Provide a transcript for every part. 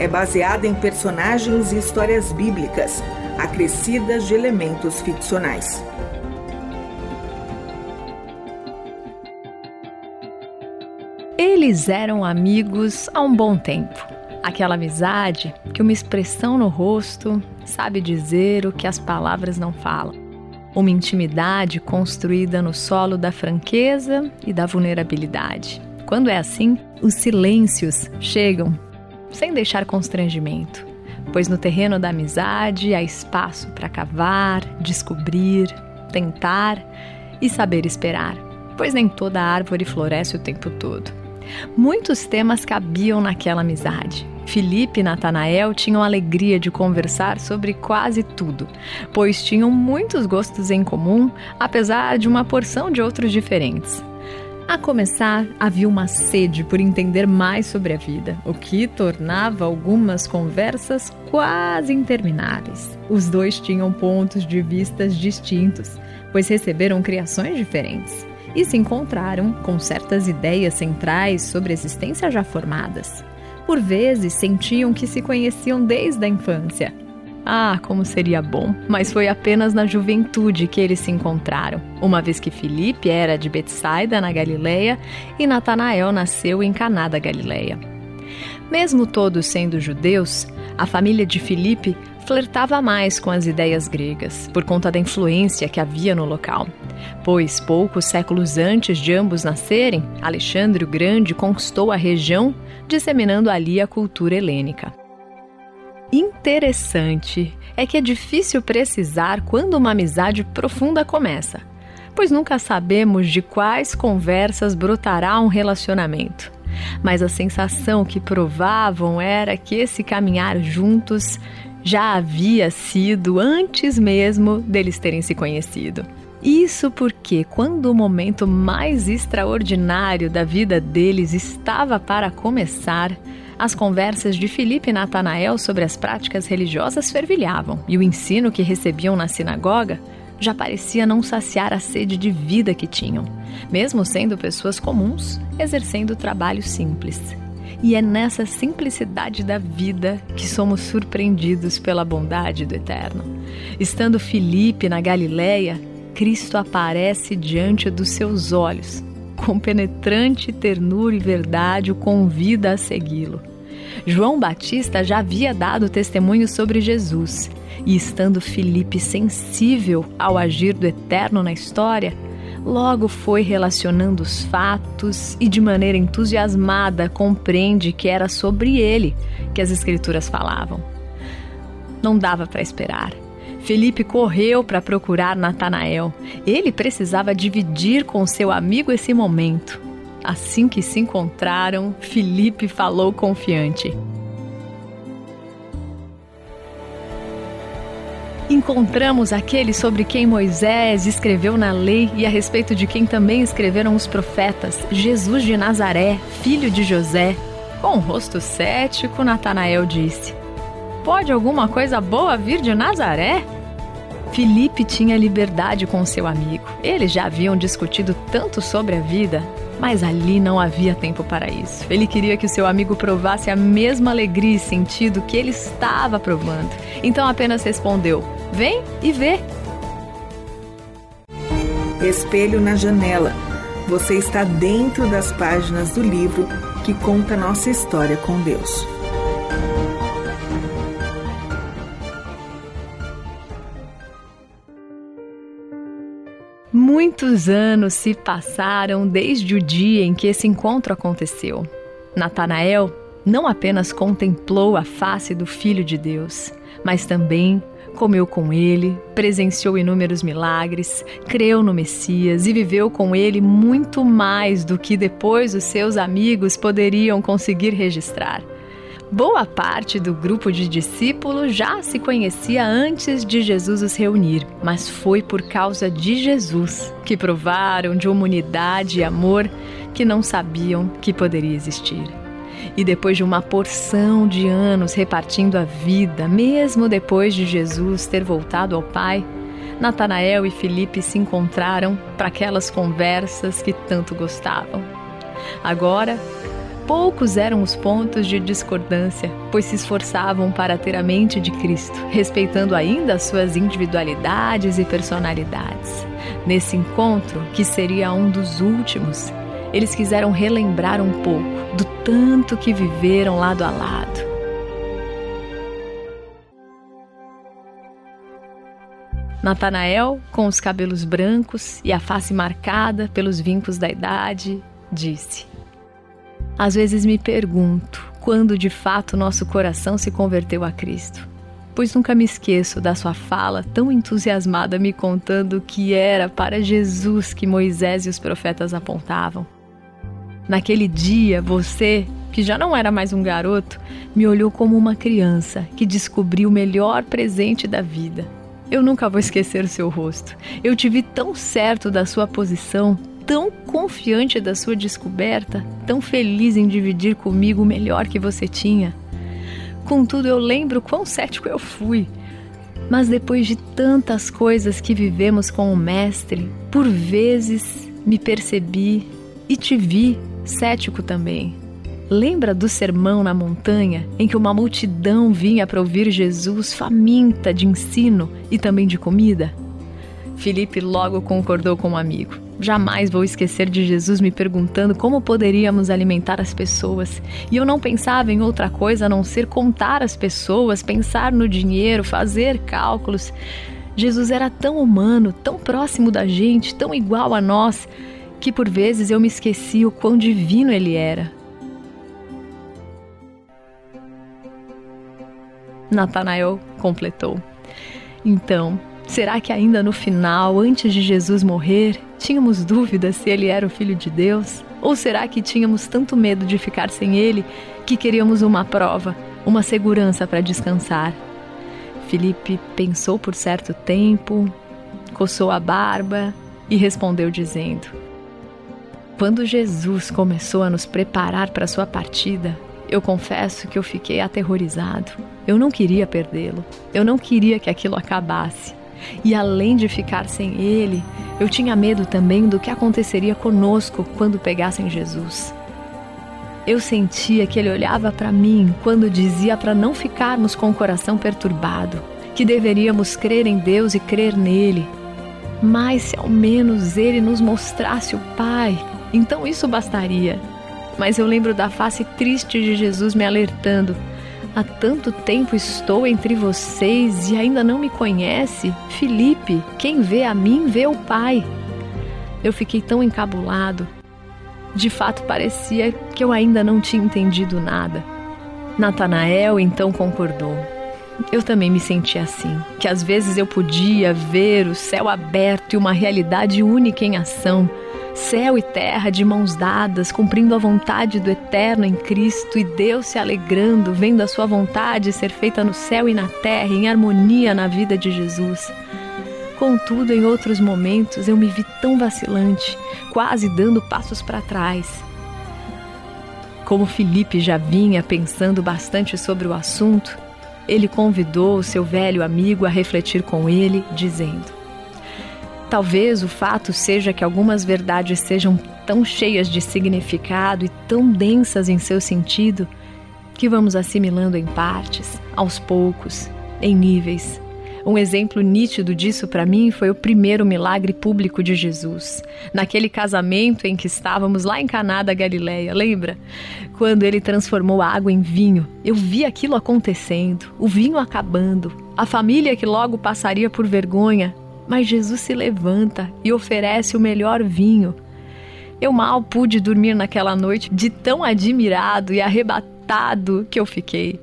é baseada em personagens e histórias bíblicas, acrescidas de elementos ficcionais. Eles eram amigos há um bom tempo. Aquela amizade que uma expressão no rosto sabe dizer o que as palavras não falam. Uma intimidade construída no solo da franqueza e da vulnerabilidade. Quando é assim, os silêncios chegam sem deixar constrangimento, pois no terreno da amizade há espaço para cavar, descobrir, tentar e saber esperar, pois nem toda árvore floresce o tempo todo. Muitos temas cabiam naquela amizade. Felipe e Natanael tinham alegria de conversar sobre quase tudo, pois tinham muitos gostos em comum, apesar de uma porção de outros diferentes. A começar, havia uma sede por entender mais sobre a vida, o que tornava algumas conversas quase intermináveis. Os dois tinham pontos de vistas distintos, pois receberam criações diferentes e se encontraram com certas ideias centrais sobre a existência já formadas. Por vezes sentiam que se conheciam desde a infância. Ah, como seria bom! Mas foi apenas na juventude que eles se encontraram, uma vez que Filipe era de Betsaida, na Galileia, e Natanael nasceu em Caná da Galileia. Mesmo todos sendo judeus, a família de Filipe flertava mais com as ideias gregas, por conta da influência que havia no local. Pois poucos séculos antes de ambos nascerem, Alexandre o Grande conquistou a região, disseminando ali a cultura helênica. Interessante é que é difícil precisar quando uma amizade profunda começa, pois nunca sabemos de quais conversas brotará um relacionamento. Mas a sensação que provavam era que esse caminhar juntos já havia sido antes mesmo deles terem se conhecido. Isso porque, quando o momento mais extraordinário da vida deles estava para começar, as conversas de Filipe e Natanael sobre as práticas religiosas fervilhavam e o ensino que recebiam na sinagoga já parecia não saciar a sede de vida que tinham, mesmo sendo pessoas comuns, exercendo trabalho simples. E é nessa simplicidade da vida que somos surpreendidos pela bondade do Eterno. Estando Filipe na Galileia, Cristo aparece diante dos seus olhos. Com penetrante ternura e verdade, o convida a segui-lo. João Batista já havia dado testemunho sobre Jesus, e estando Filipe sensível ao agir do Eterno na história, logo foi relacionando os fatos e de maneira entusiasmada compreende que era sobre ele que as escrituras falavam. Não dava para esperar. Felipe correu para procurar Natanael. Ele precisava dividir com seu amigo esse momento. Assim que se encontraram, Felipe falou confiante: encontramos aquele sobre quem Moisés escreveu na lei e a respeito de quem também escreveram os profetas, Jesus de Nazaré, filho de José. Com um rosto cético, Natanael disse: Pode alguma coisa boa vir de Nazaré? Felipe tinha liberdade com seu amigo. Eles já haviam discutido tanto sobre a vida, mas ali não havia tempo para isso. Ele queria que o seu amigo provasse a mesma alegria e sentido que ele estava provando. Então apenas respondeu: Vem e vê. Espelho na janela. Você está dentro das páginas do livro que conta nossa história com Deus. Muitos anos se passaram desde o dia em que esse encontro aconteceu. Natanael não apenas contemplou a face do Filho de Deus, mas também comeu com ele, presenciou inúmeros milagres, creu no Messias e viveu com ele muito mais do que depois os seus amigos poderiam conseguir registrar. Boa parte do grupo de discípulos já se conhecia antes de Jesus os reunir, mas foi por causa de Jesus que provaram de uma unidade e amor que não sabiam que poderia existir. E depois de uma porção de anos repartindo a vida, mesmo depois de Jesus ter voltado ao Pai, Natanael e Felipe se encontraram para aquelas conversas que tanto gostavam. Agora, poucos eram os pontos de discordância, pois se esforçavam para ter a mente de Cristo, respeitando ainda as suas individualidades e personalidades. Nesse encontro, que seria um dos últimos, eles quiseram relembrar um pouco do tanto que viveram lado a lado. Natanael, com os cabelos brancos e a face marcada pelos vincos da idade, disse: Às vezes me pergunto quando de fato nosso coração se converteu a Cristo, pois nunca me esqueço da sua fala tão entusiasmada me contando que era para Jesus que Moisés e os profetas apontavam. Naquele dia, você, que já não era mais um garoto, me olhou como uma criança que descobriu o melhor presente da vida. Eu nunca vou esquecer o seu rosto. Eu te vi tão certo da sua posição, tão confiante da sua descoberta, tão feliz em dividir comigo o melhor que você tinha. Contudo, eu lembro quão cético eu fui. Mas depois de tantas coisas que vivemos com o Mestre, por vezes me percebi e te vi cético também. Lembra do sermão na montanha em que uma multidão vinha para ouvir Jesus faminta de ensino e também de comida? Felipe logo concordou com o um amigo. Jamais vou esquecer de Jesus me perguntando como poderíamos alimentar as pessoas. E eu não pensava em outra coisa a não ser contar as pessoas, pensar no dinheiro, fazer cálculos. Jesus era tão humano, tão próximo da gente, tão igual a nós que por vezes eu me esqueci o quão divino ele era. Natanael completou. Então, será que ainda no final, antes de Jesus morrer, tínhamos dúvidas se ele era o filho de Deus? Ou será que tínhamos tanto medo de ficar sem ele que queríamos uma prova, uma segurança para descansar? Felipe pensou por certo tempo, coçou a barba e respondeu dizendo: quando Jesus começou a nos preparar para sua partida, eu confesso que eu fiquei aterrorizado. Eu não queria perdê-lo. Eu não queria que aquilo acabasse. E além de ficar sem ele, eu tinha medo também do que aconteceria conosco quando pegassem Jesus. Eu sentia que ele olhava para mim quando dizia para não ficarmos com o coração perturbado, que deveríamos crer em Deus e crer nele. Mas se ao menos ele nos mostrasse o Pai, então isso bastaria. Mas eu lembro da face triste de Jesus me alertando: Há tanto tempo estou entre vocês e ainda não me conhece? Felipe, quem vê a mim vê o Pai. Eu fiquei tão encabulado. De fato, parecia que eu ainda não tinha entendido nada. Natanael então concordou. Eu também me senti assim, que às vezes eu podia ver o céu aberto e uma realidade única em ação céu e terra de mãos dadas, cumprindo a vontade do Eterno em Cristo e Deus se alegrando, vendo a sua vontade ser feita no céu e na terra, em harmonia na vida de Jesus. Contudo, em outros momentos eu me vi tão vacilante, quase dando passos para trás. Como Felipe já vinha pensando bastante sobre o assunto, ele convidou o seu velho amigo a refletir com ele, dizendo: Talvez o fato seja que algumas verdades sejam tão cheias de significado e tão densas em seu sentido que vamos assimilando em partes, aos poucos, em níveis. Um exemplo nítido disso para mim foi o primeiro milagre público de Jesus, naquele casamento em que estávamos lá em Caná da Galileia, lembra? Quando ele transformou a água em vinho. Eu vi aquilo acontecendo, o vinho acabando, a família que logo passaria por vergonha mas Jesus se levanta e oferece o melhor vinho. Eu mal pude dormir naquela noite de tão admirado e arrebatado que eu fiquei.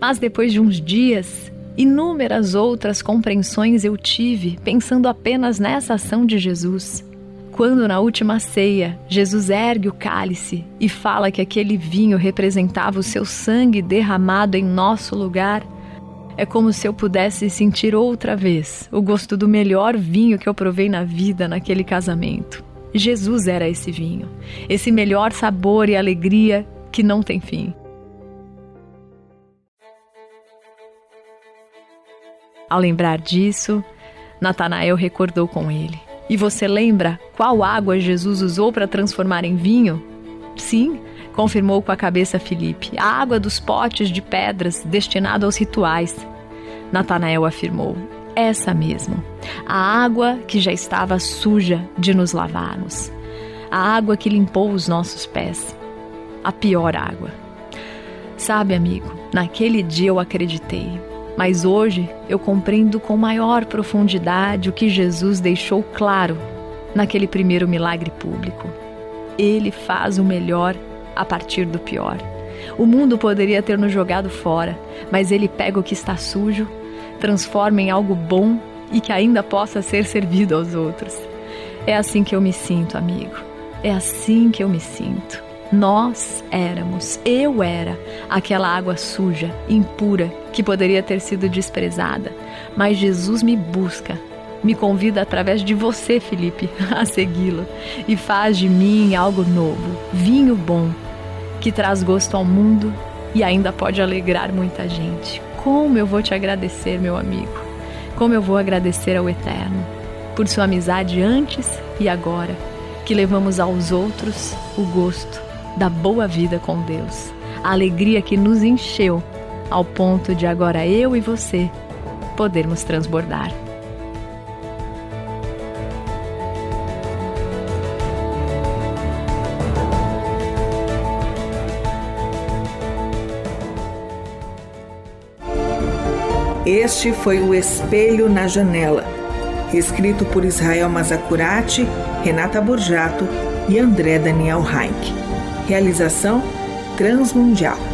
Mas depois de uns dias, inúmeras outras compreensões eu tive pensando apenas nessa ação de Jesus. Quando na última ceia Jesus ergue o cálice e fala que aquele vinho representava o seu sangue derramado em nosso lugar, é como se eu pudesse sentir outra vez o gosto do melhor vinho que eu provei na vida naquele casamento. Jesus era esse vinho, esse melhor sabor e alegria que não tem fim. Ao lembrar disso, Natanael recordou com ele: E você lembra qual água Jesus usou para transformar em vinho? Sim, confirmou com a cabeça Felipe, a água dos potes de pedras destinado aos rituais. Natanael afirmou: Essa mesmo, a água que já estava suja de nos lavarmos, a água que limpou os nossos pés, a pior água. Sabe, amigo, naquele dia eu acreditei. Mas hoje eu compreendo com maior profundidade o que Jesus deixou claro naquele primeiro milagre público. Ele faz o melhor a partir do pior. O mundo poderia ter nos jogado fora, mas ele pega o que está sujo, transforma em algo bom e que ainda possa ser servido aos outros. É assim que eu me sinto, amigo. É assim que eu me sinto. Nós éramos, eu era, aquela água suja, impura, que poderia ter sido desprezada. Mas Jesus me busca, me convida através de você, Felipe, a segui-lo e faz de mim algo novo, vinho bom, que traz gosto ao mundo e ainda pode alegrar muita gente. Como eu vou te agradecer, meu amigo? Como eu vou agradecer ao Eterno por sua amizade antes e agora, que levamos aos outros o gosto da boa vida com Deus, a alegria que nos encheu ao ponto de agora eu e você podermos transbordar. Este foi o Espelho na Janela, escrito por Israel Mazacurati, Renata Borjato e André Daniel Heinck. Realização Transmundial.